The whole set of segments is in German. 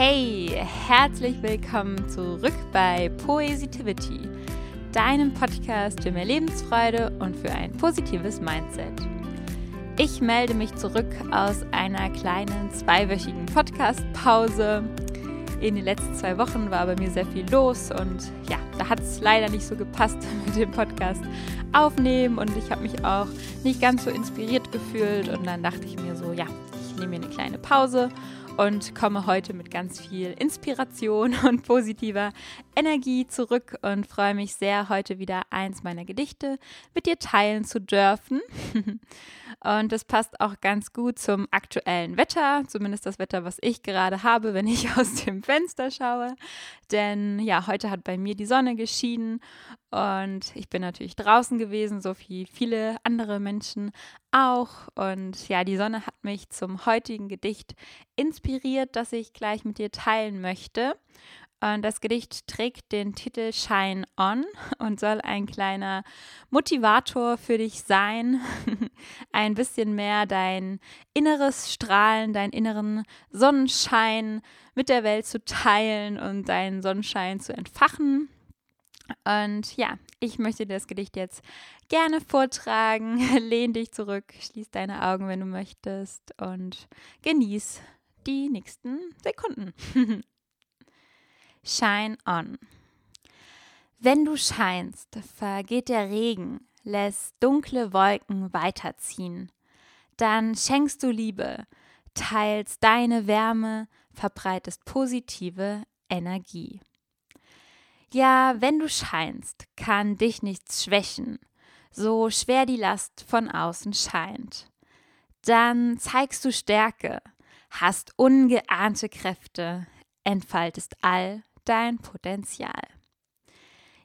Hey, herzlich willkommen zurück bei Poesitivity, deinem Podcast für mehr Lebensfreude und für ein positives Mindset. Ich melde mich zurück aus einer kleinen zweiwöchigen Podcast-Pause. In den letzten zwei Wochen war bei mir sehr viel los und ja, da hat es leider nicht so gepasst mit dem Podcast aufnehmen und ich habe mich auch nicht ganz so inspiriert gefühlt und dann dachte ich mir so, ja, ich nehme mir eine kleine Pause und komme heute mit ganz viel Inspiration und positiver Energie zurück und freue mich sehr, heute wieder eins meiner Gedichte mit dir teilen zu dürfen. Und das passt auch ganz gut zum aktuellen Wetter, zumindest das Wetter, was ich gerade habe, wenn ich aus dem Fenster schaue. Denn ja, heute hat bei mir die Sonne geschienen und ich bin natürlich draußen gewesen, so wie viele andere Menschen auch. Und ja, die Sonne hat mich zum heutigen Gedicht inspiriert, das ich gleich mit dir teilen möchte. Und das Gedicht trägt den Titel Shine On und soll ein kleiner Motivator für dich sein, ein bisschen mehr dein inneres Strahlen, deinen inneren Sonnenschein mit der Welt zu teilen und deinen Sonnenschein zu entfachen. Und ja, ich möchte dir das Gedicht jetzt gerne vortragen. Lehn dich zurück, schließ deine Augen, wenn du möchtest und genieß die nächsten Sekunden. Shine on. Wenn du scheinst, vergeht der Regen, lässt dunkle Wolken weiterziehen. Dann schenkst du Liebe, teilst deine Wärme, verbreitest positive Energie. Ja, wenn du scheinst, kann dich nichts schwächen, so schwer die Last von außen scheint. Dann zeigst du Stärke, hast ungeahnte Kräfte, entfaltest all dein Potenzial.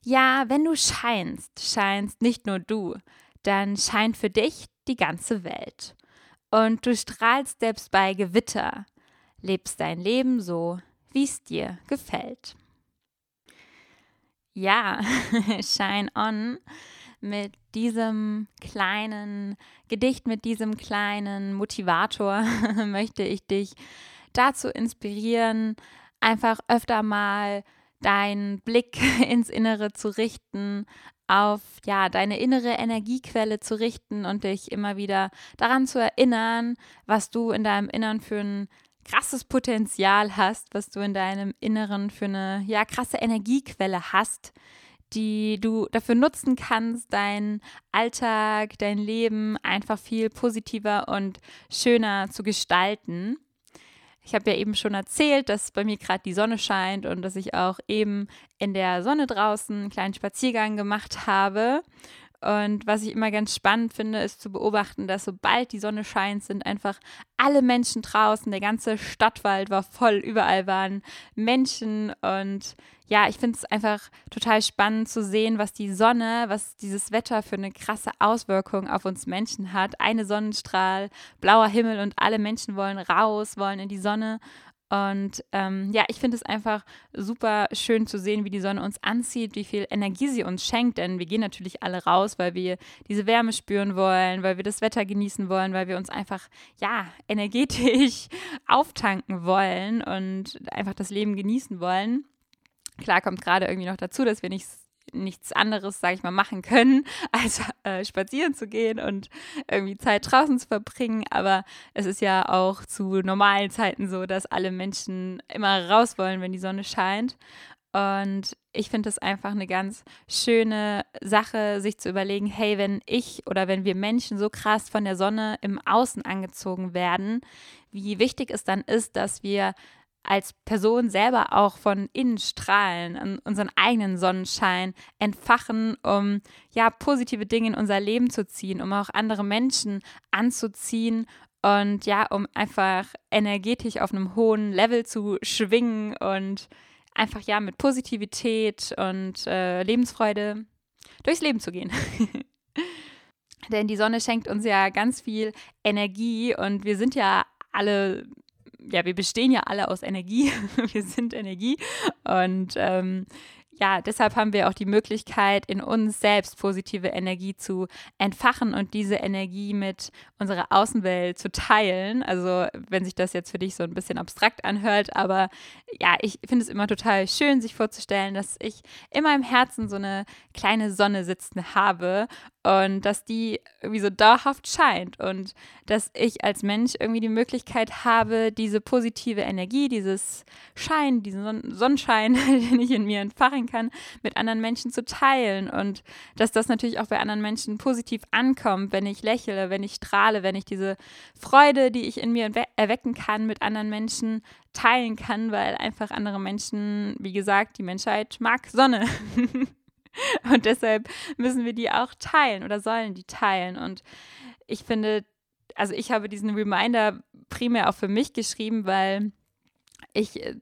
Ja, wenn du scheinst, scheinst nicht nur du, dann scheint für dich die ganze Welt. Und du strahlst selbst bei Gewitter, lebst dein Leben so, wie es dir gefällt. Ja, Shine On mit diesem kleinen Gedicht, mit diesem kleinen Motivator möchte ich dich dazu inspirieren, einfach öfter mal deinen Blick ins Innere zu richten, auf ja, deine innere Energiequelle zu richten und dich immer wieder daran zu erinnern, was du in deinem Innern für ein krasses Potenzial hast, was du in deinem Inneren für eine ja krasse Energiequelle hast, die du dafür nutzen kannst, deinen Alltag, dein Leben einfach viel positiver und schöner zu gestalten. Ich habe ja eben schon erzählt, dass bei mir gerade die Sonne scheint und dass ich auch eben in der Sonne draußen einen kleinen Spaziergang gemacht habe. Und was ich immer ganz spannend finde, ist zu beobachten, dass sobald die Sonne scheint, sind einfach alle Menschen draußen. Der ganze Stadtwald war voll, überall waren Menschen. Und ja, ich finde es einfach total spannend zu sehen, was die Sonne, was dieses Wetter für eine krasse Auswirkung auf uns Menschen hat. Eine Sonnenstrahl, blauer Himmel und alle Menschen wollen raus, wollen in die Sonne. Und ähm, ja, ich finde es einfach super schön zu sehen, wie die Sonne uns anzieht, wie viel Energie sie uns schenkt. Denn wir gehen natürlich alle raus, weil wir diese Wärme spüren wollen, weil wir das Wetter genießen wollen, weil wir uns einfach, ja, energetisch auftanken wollen und einfach das Leben genießen wollen. Klar kommt gerade irgendwie noch dazu, dass wir nicht nichts anderes, sage ich mal, machen können, als äh, spazieren zu gehen und irgendwie Zeit draußen zu verbringen. Aber es ist ja auch zu normalen Zeiten so, dass alle Menschen immer raus wollen, wenn die Sonne scheint. Und ich finde es einfach eine ganz schöne Sache, sich zu überlegen, hey, wenn ich oder wenn wir Menschen so krass von der Sonne im Außen angezogen werden, wie wichtig es dann ist, dass wir als Person selber auch von innen strahlen, unseren eigenen Sonnenschein entfachen, um ja positive Dinge in unser Leben zu ziehen, um auch andere Menschen anzuziehen und ja, um einfach energetisch auf einem hohen Level zu schwingen und einfach ja mit Positivität und äh, Lebensfreude durchs Leben zu gehen. Denn die Sonne schenkt uns ja ganz viel Energie und wir sind ja alle ja, wir bestehen ja alle aus Energie. wir sind Energie. Und ähm, ja, deshalb haben wir auch die Möglichkeit, in uns selbst positive Energie zu entfachen und diese Energie mit unserer Außenwelt zu teilen. Also, wenn sich das jetzt für dich so ein bisschen abstrakt anhört, aber ja, ich finde es immer total schön, sich vorzustellen, dass ich in meinem Herzen so eine kleine Sonne sitzen habe und dass die irgendwie so dauerhaft scheint und dass ich als Mensch irgendwie die Möglichkeit habe, diese positive Energie, dieses Schein, diesen Sonnenschein, den ich in mir entfachen kann, mit anderen Menschen zu teilen und dass das natürlich auch bei anderen Menschen positiv ankommt, wenn ich lächle, wenn ich strahle, wenn ich diese Freude, die ich in mir erwecken kann, mit anderen Menschen teilen kann, weil einfach andere Menschen, wie gesagt, die Menschheit mag Sonne. Und deshalb müssen wir die auch teilen oder sollen die teilen. Und ich finde, also ich habe diesen Reminder primär auch für mich geschrieben, weil ich äh,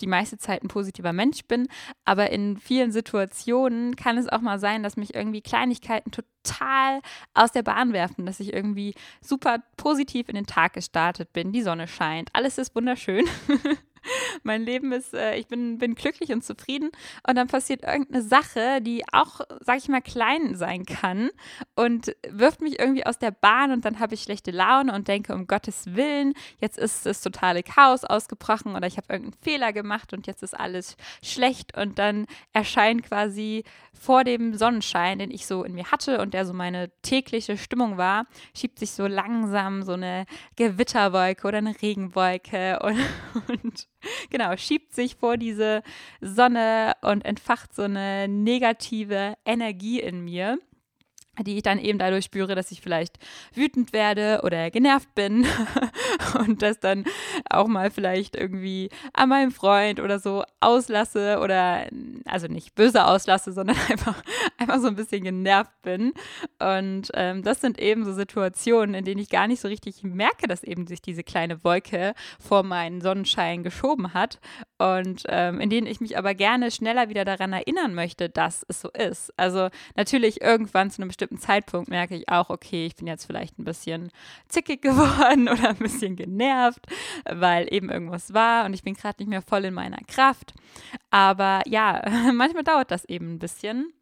die meiste Zeit ein positiver Mensch bin, aber in vielen Situationen kann es auch mal sein, dass mich irgendwie Kleinigkeiten total aus der Bahn werfen, dass ich irgendwie super positiv in den Tag gestartet bin, die Sonne scheint, alles ist wunderschön. mein Leben ist, äh, ich bin, bin glücklich und zufrieden. Und dann passiert irgendeine Sache, die auch, sag ich mal, klein sein kann und wirft mich irgendwie aus der Bahn und dann habe ich schlechte Laune und denke, um Gottes Willen, jetzt ist das totale Chaos ausgebrochen oder ich habe irgendeinen Fehler gemacht und jetzt ist alles schlecht. Und dann erscheint quasi vor dem Sonnenschein, den ich so in mir hatte und der so meine tägliche Stimmung war, schiebt sich so langsam so eine Gewitterwolke oder eine Regenwolke und, und genau, schiebt sich vor diese Sonne und entfacht so eine negative Energie in mir die ich dann eben dadurch spüre, dass ich vielleicht wütend werde oder genervt bin und das dann auch mal vielleicht irgendwie an meinem Freund oder so auslasse oder also nicht böse auslasse, sondern einfach, einfach so ein bisschen genervt bin. Und ähm, das sind eben so Situationen, in denen ich gar nicht so richtig merke, dass eben sich diese kleine Wolke vor meinen Sonnenschein geschoben hat und ähm, in denen ich mich aber gerne schneller wieder daran erinnern möchte, dass es so ist. Also natürlich irgendwann zu einem bestimmten bestimmten Zeitpunkt merke ich auch, okay, ich bin jetzt vielleicht ein bisschen zickig geworden oder ein bisschen genervt, weil eben irgendwas war und ich bin gerade nicht mehr voll in meiner Kraft. Aber ja, manchmal dauert das eben ein bisschen.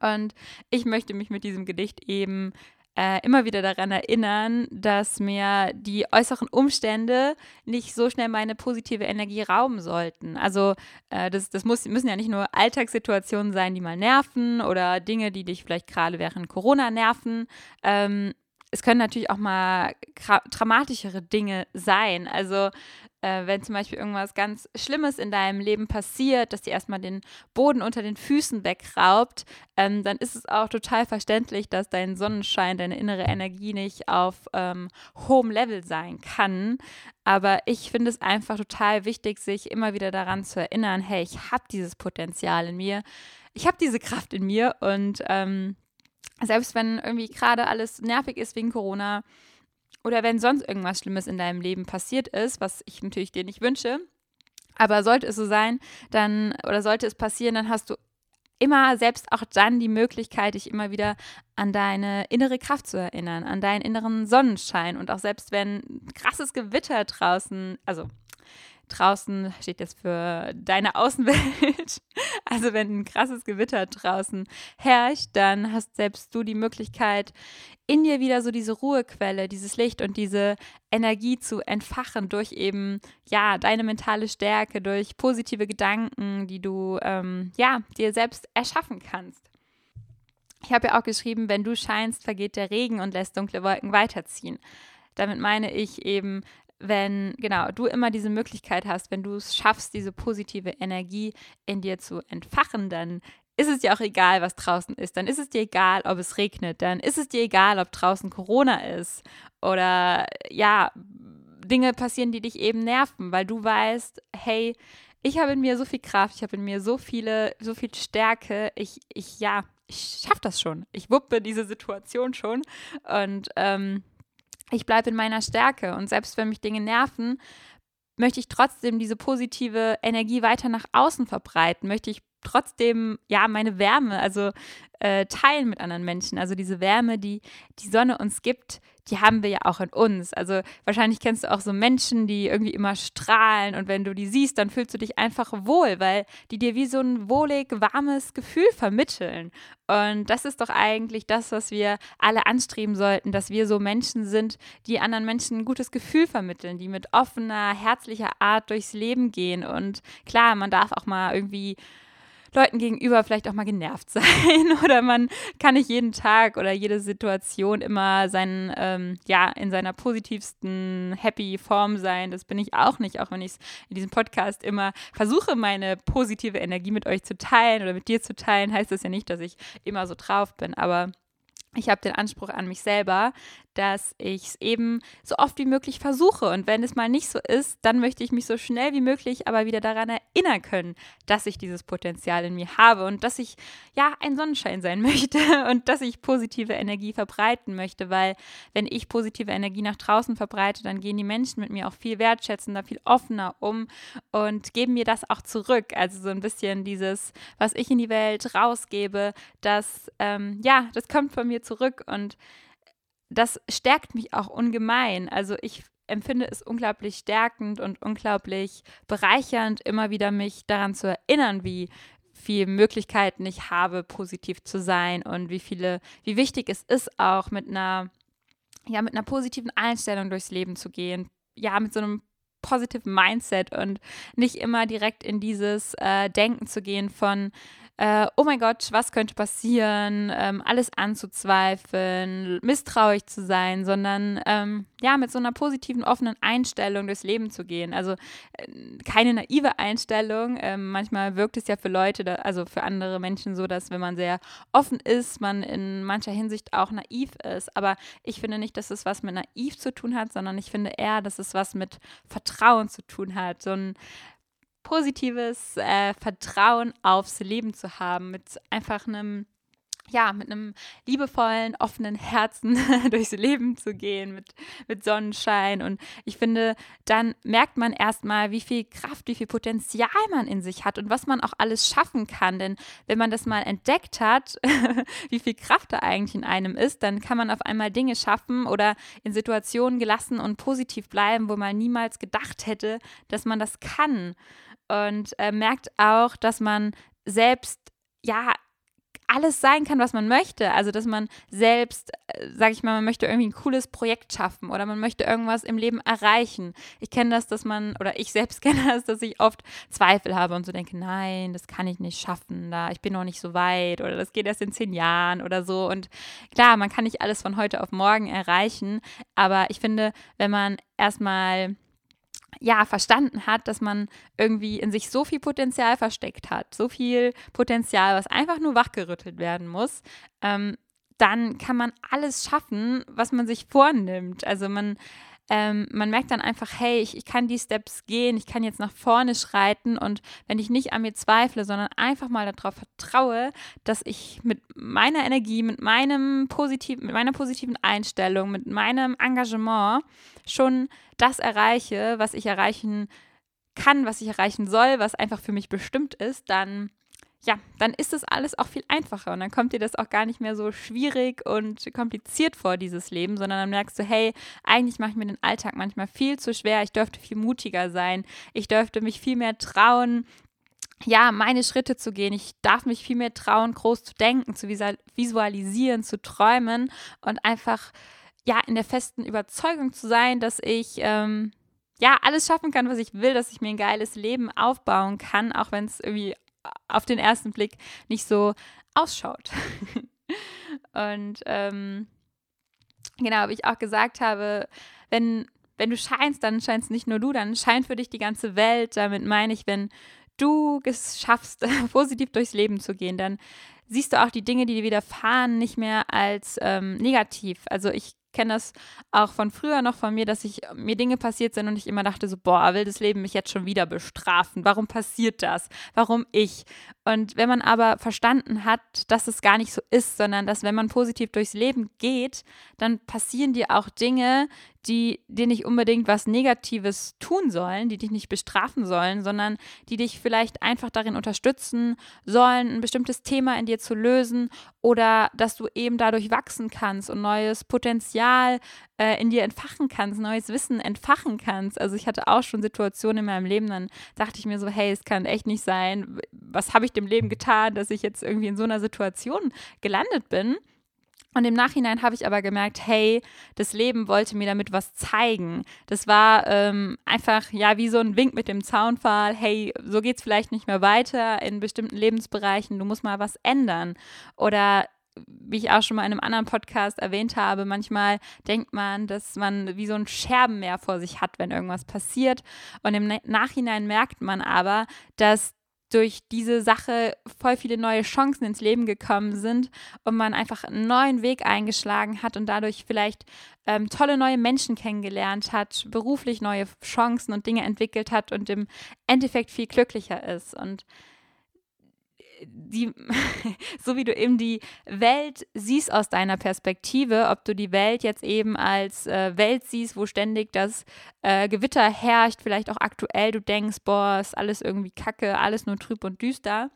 Und ich möchte mich mit diesem Gedicht eben äh, immer wieder daran erinnern, dass mir die äußeren Umstände nicht so schnell meine positive Energie rauben sollten. Also äh, das, das muss, müssen ja nicht nur Alltagssituationen sein, die mal nerven oder Dinge, die dich vielleicht gerade während Corona nerven. Ähm, es können natürlich auch mal dramatischere Dinge sein. Also äh, wenn zum Beispiel irgendwas ganz Schlimmes in deinem Leben passiert, dass dir erstmal den Boden unter den Füßen wegraubt, ähm, dann ist es auch total verständlich, dass dein Sonnenschein, deine innere Energie nicht auf ähm, hohem Level sein kann. Aber ich finde es einfach total wichtig, sich immer wieder daran zu erinnern, hey, ich habe dieses Potenzial in mir, ich habe diese Kraft in mir und ähm, selbst wenn irgendwie gerade alles nervig ist wegen Corona, oder wenn sonst irgendwas Schlimmes in deinem Leben passiert ist, was ich natürlich dir nicht wünsche, aber sollte es so sein, dann oder sollte es passieren, dann hast du immer selbst auch dann die Möglichkeit, dich immer wieder an deine innere Kraft zu erinnern, an deinen inneren Sonnenschein. Und auch selbst wenn krasses Gewitter draußen, also draußen steht jetzt für deine Außenwelt. Also wenn ein krasses Gewitter draußen herrscht, dann hast selbst du die Möglichkeit, in dir wieder so diese Ruhequelle, dieses Licht und diese Energie zu entfachen durch eben, ja, deine mentale Stärke, durch positive Gedanken, die du, ähm, ja, dir selbst erschaffen kannst. Ich habe ja auch geschrieben, wenn du scheinst, vergeht der Regen und lässt dunkle Wolken weiterziehen. Damit meine ich eben, wenn, genau, du immer diese Möglichkeit hast, wenn du es schaffst, diese positive Energie in dir zu entfachen, dann ist es dir auch egal, was draußen ist. Dann ist es dir egal, ob es regnet. Dann ist es dir egal, ob draußen Corona ist. Oder ja, Dinge passieren, die dich eben nerven, weil du weißt, hey, ich habe in mir so viel Kraft, ich habe in mir so viele, so viel Stärke. Ich, ich, ja, ich schaffe das schon. Ich wuppe diese Situation schon. Und ähm, ich bleibe in meiner Stärke und selbst wenn mich Dinge nerven, möchte ich trotzdem diese positive Energie weiter nach außen verbreiten, möchte ich trotzdem ja meine Wärme, also äh, teilen mit anderen Menschen. Also diese Wärme, die die Sonne uns gibt, die haben wir ja auch in uns. Also wahrscheinlich kennst du auch so Menschen, die irgendwie immer strahlen und wenn du die siehst, dann fühlst du dich einfach wohl, weil die dir wie so ein wohlig, warmes Gefühl vermitteln. Und das ist doch eigentlich das, was wir alle anstreben sollten, dass wir so Menschen sind, die anderen Menschen ein gutes Gefühl vermitteln, die mit offener, herzlicher Art durchs Leben gehen. Und klar, man darf auch mal irgendwie Leuten gegenüber vielleicht auch mal genervt sein oder man kann nicht jeden Tag oder jede Situation immer sein, ähm, ja, in seiner positivsten happy Form sein. Das bin ich auch nicht, auch wenn ich es in diesem Podcast immer versuche, meine positive Energie mit euch zu teilen oder mit dir zu teilen, heißt das ja nicht, dass ich immer so drauf bin, aber ich habe den Anspruch an mich selber, dass ich es eben so oft wie möglich versuche. Und wenn es mal nicht so ist, dann möchte ich mich so schnell wie möglich aber wieder daran erinnern können, dass ich dieses Potenzial in mir habe und dass ich ja ein Sonnenschein sein möchte und dass ich positive Energie verbreiten möchte. Weil wenn ich positive Energie nach draußen verbreite, dann gehen die Menschen mit mir auch viel wertschätzender, viel offener um und geben mir das auch zurück. Also so ein bisschen dieses, was ich in die Welt rausgebe, das, ähm, ja, das kommt von mir zurück und das stärkt mich auch ungemein. Also ich empfinde es unglaublich stärkend und unglaublich bereichernd, immer wieder mich daran zu erinnern, wie viele Möglichkeiten ich habe, positiv zu sein und wie viele, wie wichtig es ist, auch mit einer, ja, mit einer positiven Einstellung durchs Leben zu gehen. Ja, mit so einem positiven Mindset und nicht immer direkt in dieses äh, Denken zu gehen von, äh, oh mein Gott, was könnte passieren, ähm, alles anzuzweifeln, misstrauisch zu sein, sondern ähm, ja, mit so einer positiven, offenen Einstellung durchs Leben zu gehen. Also äh, keine naive Einstellung. Ähm, manchmal wirkt es ja für Leute, da, also für andere Menschen so, dass wenn man sehr offen ist, man in mancher Hinsicht auch naiv ist. Aber ich finde nicht, dass es was mit naiv zu tun hat, sondern ich finde eher, dass es was mit Vertrauen zu tun hat. So ein positives äh, Vertrauen aufs Leben zu haben, mit einfach einem ja, mit einem liebevollen, offenen Herzen durchs Leben zu gehen, mit, mit Sonnenschein. Und ich finde, dann merkt man erstmal, wie viel Kraft, wie viel Potenzial man in sich hat und was man auch alles schaffen kann. Denn wenn man das mal entdeckt hat, wie viel Kraft da eigentlich in einem ist, dann kann man auf einmal Dinge schaffen oder in Situationen gelassen und positiv bleiben, wo man niemals gedacht hätte, dass man das kann und äh, merkt auch, dass man selbst ja alles sein kann, was man möchte. Also, dass man selbst, äh, sag ich mal, man möchte irgendwie ein cooles Projekt schaffen oder man möchte irgendwas im Leben erreichen. Ich kenne das, dass man, oder ich selbst kenne das, dass ich oft Zweifel habe und so denke, nein, das kann ich nicht schaffen, da ich bin noch nicht so weit oder das geht erst in zehn Jahren oder so. Und klar, man kann nicht alles von heute auf morgen erreichen, aber ich finde, wenn man erstmal ja, verstanden hat, dass man irgendwie in sich so viel Potenzial versteckt hat, so viel Potenzial, was einfach nur wachgerüttelt werden muss, ähm, dann kann man alles schaffen, was man sich vornimmt. Also man ähm, man merkt dann einfach, hey, ich, ich kann die Steps gehen, ich kann jetzt nach vorne schreiten und wenn ich nicht an mir zweifle, sondern einfach mal darauf vertraue, dass ich mit meiner Energie, mit meinem positiven, mit meiner positiven Einstellung, mit meinem Engagement schon das erreiche, was ich erreichen kann, was ich erreichen soll, was einfach für mich bestimmt ist, dann ja, dann ist das alles auch viel einfacher und dann kommt dir das auch gar nicht mehr so schwierig und kompliziert vor, dieses Leben, sondern dann merkst du, hey, eigentlich mache ich mir den Alltag manchmal viel zu schwer, ich dürfte viel mutiger sein, ich dürfte mich viel mehr trauen, ja, meine Schritte zu gehen. Ich darf mich viel mehr trauen, groß zu denken, zu visualisieren, zu träumen und einfach, ja, in der festen Überzeugung zu sein, dass ich, ähm, ja, alles schaffen kann, was ich will, dass ich mir ein geiles Leben aufbauen kann, auch wenn es irgendwie auf den ersten Blick nicht so ausschaut. und ähm, genau, wie ich auch gesagt habe, wenn, wenn du scheinst, dann scheinst nicht nur du, dann scheint für dich die ganze Welt. Damit meine ich, wenn du es schaffst, positiv durchs Leben zu gehen, dann siehst du auch die Dinge, die dir widerfahren, nicht mehr als ähm, negativ. Also ich kenne das auch von früher noch von mir, dass ich mir Dinge passiert sind und ich immer dachte so, boah, will das Leben mich jetzt schon wieder bestrafen? Warum passiert das? Warum ich? Und wenn man aber verstanden hat, dass es gar nicht so ist, sondern dass wenn man positiv durchs Leben geht, dann passieren dir auch Dinge, die dir nicht unbedingt was Negatives tun sollen, die dich nicht bestrafen sollen, sondern die dich vielleicht einfach darin unterstützen sollen, ein bestimmtes Thema in dir zu lösen oder dass du eben dadurch wachsen kannst und neues Potenzial äh, in dir entfachen kannst, neues Wissen entfachen kannst. Also ich hatte auch schon Situationen in meinem Leben, dann dachte ich mir so, hey, es kann echt nicht sein, was habe ich dem Leben getan, dass ich jetzt irgendwie in so einer Situation gelandet bin. Und im Nachhinein habe ich aber gemerkt, hey, das Leben wollte mir damit was zeigen. Das war ähm, einfach, ja, wie so ein Wink mit dem Zaunpfahl. Hey, so geht es vielleicht nicht mehr weiter in bestimmten Lebensbereichen. Du musst mal was ändern. Oder wie ich auch schon mal in einem anderen Podcast erwähnt habe, manchmal denkt man, dass man wie so ein Scherbenmeer vor sich hat, wenn irgendwas passiert. Und im Nachhinein merkt man aber, dass durch diese Sache voll viele neue Chancen ins Leben gekommen sind und man einfach einen neuen Weg eingeschlagen hat und dadurch vielleicht ähm, tolle neue Menschen kennengelernt hat, beruflich neue Chancen und Dinge entwickelt hat und im Endeffekt viel glücklicher ist. Und die, so wie du eben die Welt siehst aus deiner Perspektive, ob du die Welt jetzt eben als äh, Welt siehst, wo ständig das äh, Gewitter herrscht, vielleicht auch aktuell du denkst, boah, ist alles irgendwie kacke, alles nur trüb und düster,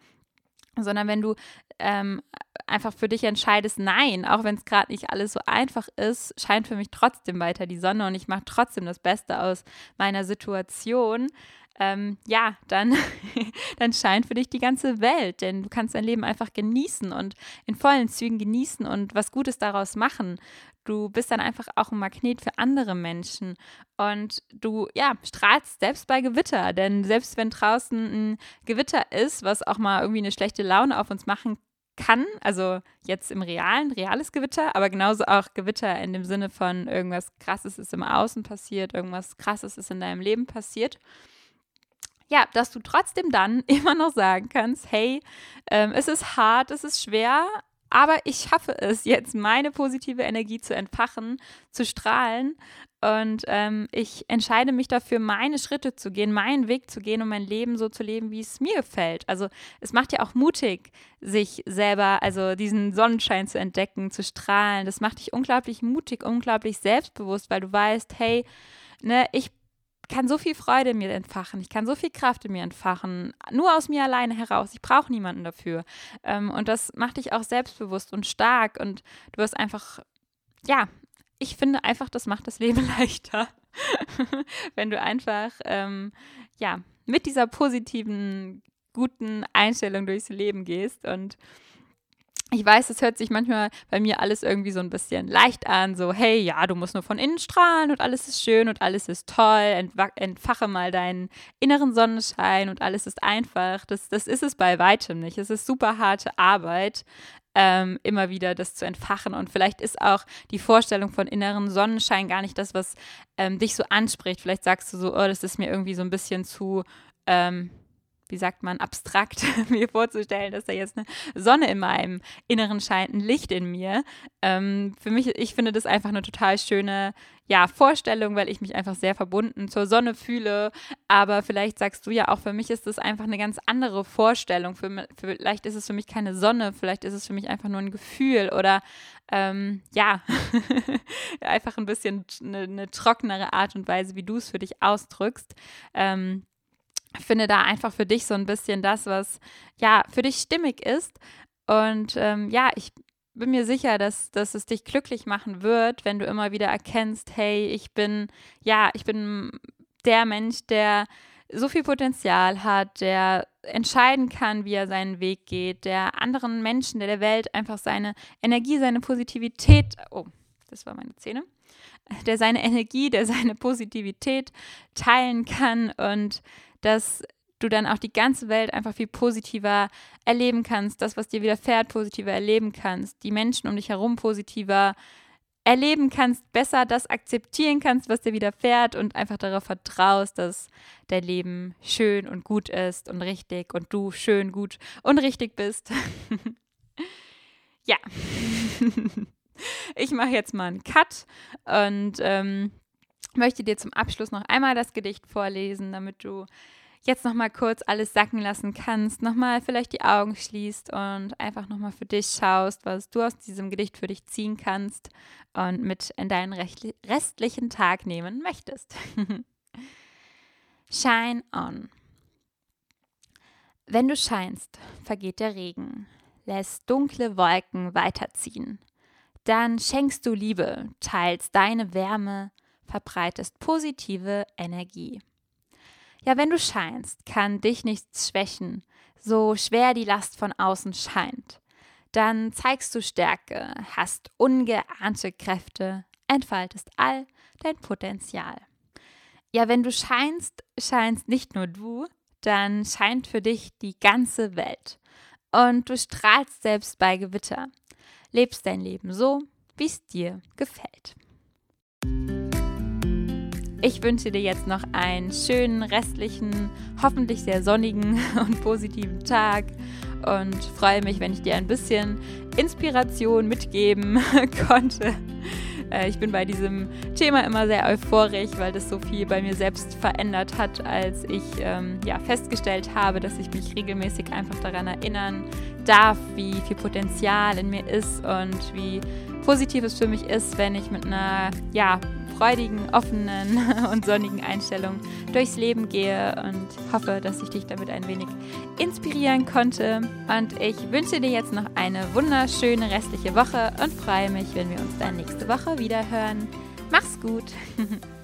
sondern wenn du ähm, einfach für dich entscheidest, nein, auch wenn es gerade nicht alles so einfach ist, scheint für mich trotzdem weiter die Sonne und ich mache trotzdem das Beste aus meiner Situation, ähm, ja, dann, dann scheint für dich die ganze Welt, denn du kannst dein Leben einfach genießen und in vollen Zügen genießen und was Gutes daraus machen. Du bist dann einfach auch ein Magnet für andere Menschen und du, ja, strahlst selbst bei Gewitter, denn selbst wenn draußen ein Gewitter ist, was auch mal irgendwie eine schlechte Laune auf uns machen kann, also jetzt im realen, reales Gewitter, aber genauso auch Gewitter in dem Sinne von irgendwas Krasses ist im Außen passiert, irgendwas Krasses ist in deinem Leben passiert ja, dass du trotzdem dann immer noch sagen kannst, hey, ähm, es ist hart, es ist schwer, aber ich schaffe es jetzt, meine positive Energie zu entfachen, zu strahlen. Und ähm, ich entscheide mich dafür, meine Schritte zu gehen, meinen Weg zu gehen und mein Leben so zu leben, wie es mir gefällt. Also es macht ja auch mutig, sich selber, also diesen Sonnenschein zu entdecken, zu strahlen. Das macht dich unglaublich mutig, unglaublich selbstbewusst, weil du weißt, hey, ne, ich kann so viel Freude in mir entfachen, ich kann so viel Kraft in mir entfachen, nur aus mir alleine heraus. Ich brauche niemanden dafür. Ähm, und das macht dich auch selbstbewusst und stark und du wirst einfach, ja, ich finde einfach, das macht das Leben leichter, wenn du einfach, ähm, ja, mit dieser positiven, guten Einstellung durchs Leben gehst und ich weiß, es hört sich manchmal bei mir alles irgendwie so ein bisschen leicht an, so hey, ja, du musst nur von innen strahlen und alles ist schön und alles ist toll, entfache mal deinen inneren Sonnenschein und alles ist einfach. Das, das ist es bei weitem nicht. Es ist super harte Arbeit, ähm, immer wieder das zu entfachen und vielleicht ist auch die Vorstellung von inneren Sonnenschein gar nicht das, was ähm, dich so anspricht. Vielleicht sagst du so, oh, das ist mir irgendwie so ein bisschen zu... Ähm, wie sagt man, abstrakt mir vorzustellen, dass da jetzt eine Sonne in meinem Inneren scheint, ein Licht in mir. Ähm, für mich, ich finde das einfach eine total schöne ja, Vorstellung, weil ich mich einfach sehr verbunden zur Sonne fühle. Aber vielleicht sagst du ja auch, für mich ist das einfach eine ganz andere Vorstellung. Für, vielleicht ist es für mich keine Sonne, vielleicht ist es für mich einfach nur ein Gefühl oder ähm, ja, einfach ein bisschen eine, eine, trockenere Art und Weise, wie du es für dich ausdrückst. Ähm, finde da einfach für dich so ein bisschen das, was ja für dich stimmig ist. Und ähm, ja, ich bin mir sicher, dass, dass es dich glücklich machen wird, wenn du immer wieder erkennst, hey, ich bin, ja, ich bin der Mensch, der so viel Potenzial hat, der entscheiden kann, wie er seinen Weg geht, der anderen Menschen, der der Welt einfach seine Energie, seine Positivität, oh, das war meine Zähne, der seine Energie, der seine Positivität teilen kann und dass du dann auch die ganze Welt einfach viel positiver erleben kannst, das, was dir widerfährt, positiver erleben kannst, die Menschen um dich herum positiver erleben kannst, besser das akzeptieren kannst, was dir widerfährt und einfach darauf vertraust, dass dein Leben schön und gut ist und richtig und du schön, gut und richtig bist. ja. ich mache jetzt mal einen Cut und ähm, möchte dir zum Abschluss noch einmal das Gedicht vorlesen, damit du jetzt noch mal kurz alles sacken lassen kannst, noch mal vielleicht die Augen schließt und einfach noch mal für dich schaust, was du aus diesem Gedicht für dich ziehen kannst und mit in deinen restlichen Tag nehmen möchtest. Shine on. Wenn du scheinst, vergeht der Regen, lässt dunkle Wolken weiterziehen. Dann schenkst du Liebe, teilst deine Wärme, verbreitest positive Energie. Ja, wenn du scheinst, kann dich nichts schwächen, so schwer die Last von außen scheint. Dann zeigst du Stärke, hast ungeahnte Kräfte, entfaltest all dein Potenzial. Ja, wenn du scheinst, scheinst nicht nur du, dann scheint für dich die ganze Welt. Und du strahlst selbst bei Gewitter. Lebst dein Leben so, wie es dir gefällt. Ich wünsche dir jetzt noch einen schönen restlichen, hoffentlich sehr sonnigen und positiven Tag und freue mich, wenn ich dir ein bisschen Inspiration mitgeben konnte. Äh, ich bin bei diesem Thema immer sehr euphorisch, weil das so viel bei mir selbst verändert hat, als ich ähm, ja, festgestellt habe, dass ich mich regelmäßig einfach daran erinnern darf, wie viel Potenzial in mir ist und wie positiv es für mich ist, wenn ich mit einer ja, freudigen, offenen und sonnigen Einstellung durchs Leben gehe und hoffe, dass ich dich damit ein wenig inspirieren konnte. Und ich wünsche dir jetzt noch eine wunderschöne restliche Woche und freue mich, wenn wir uns dann nächste Woche wieder hören. Mach's gut!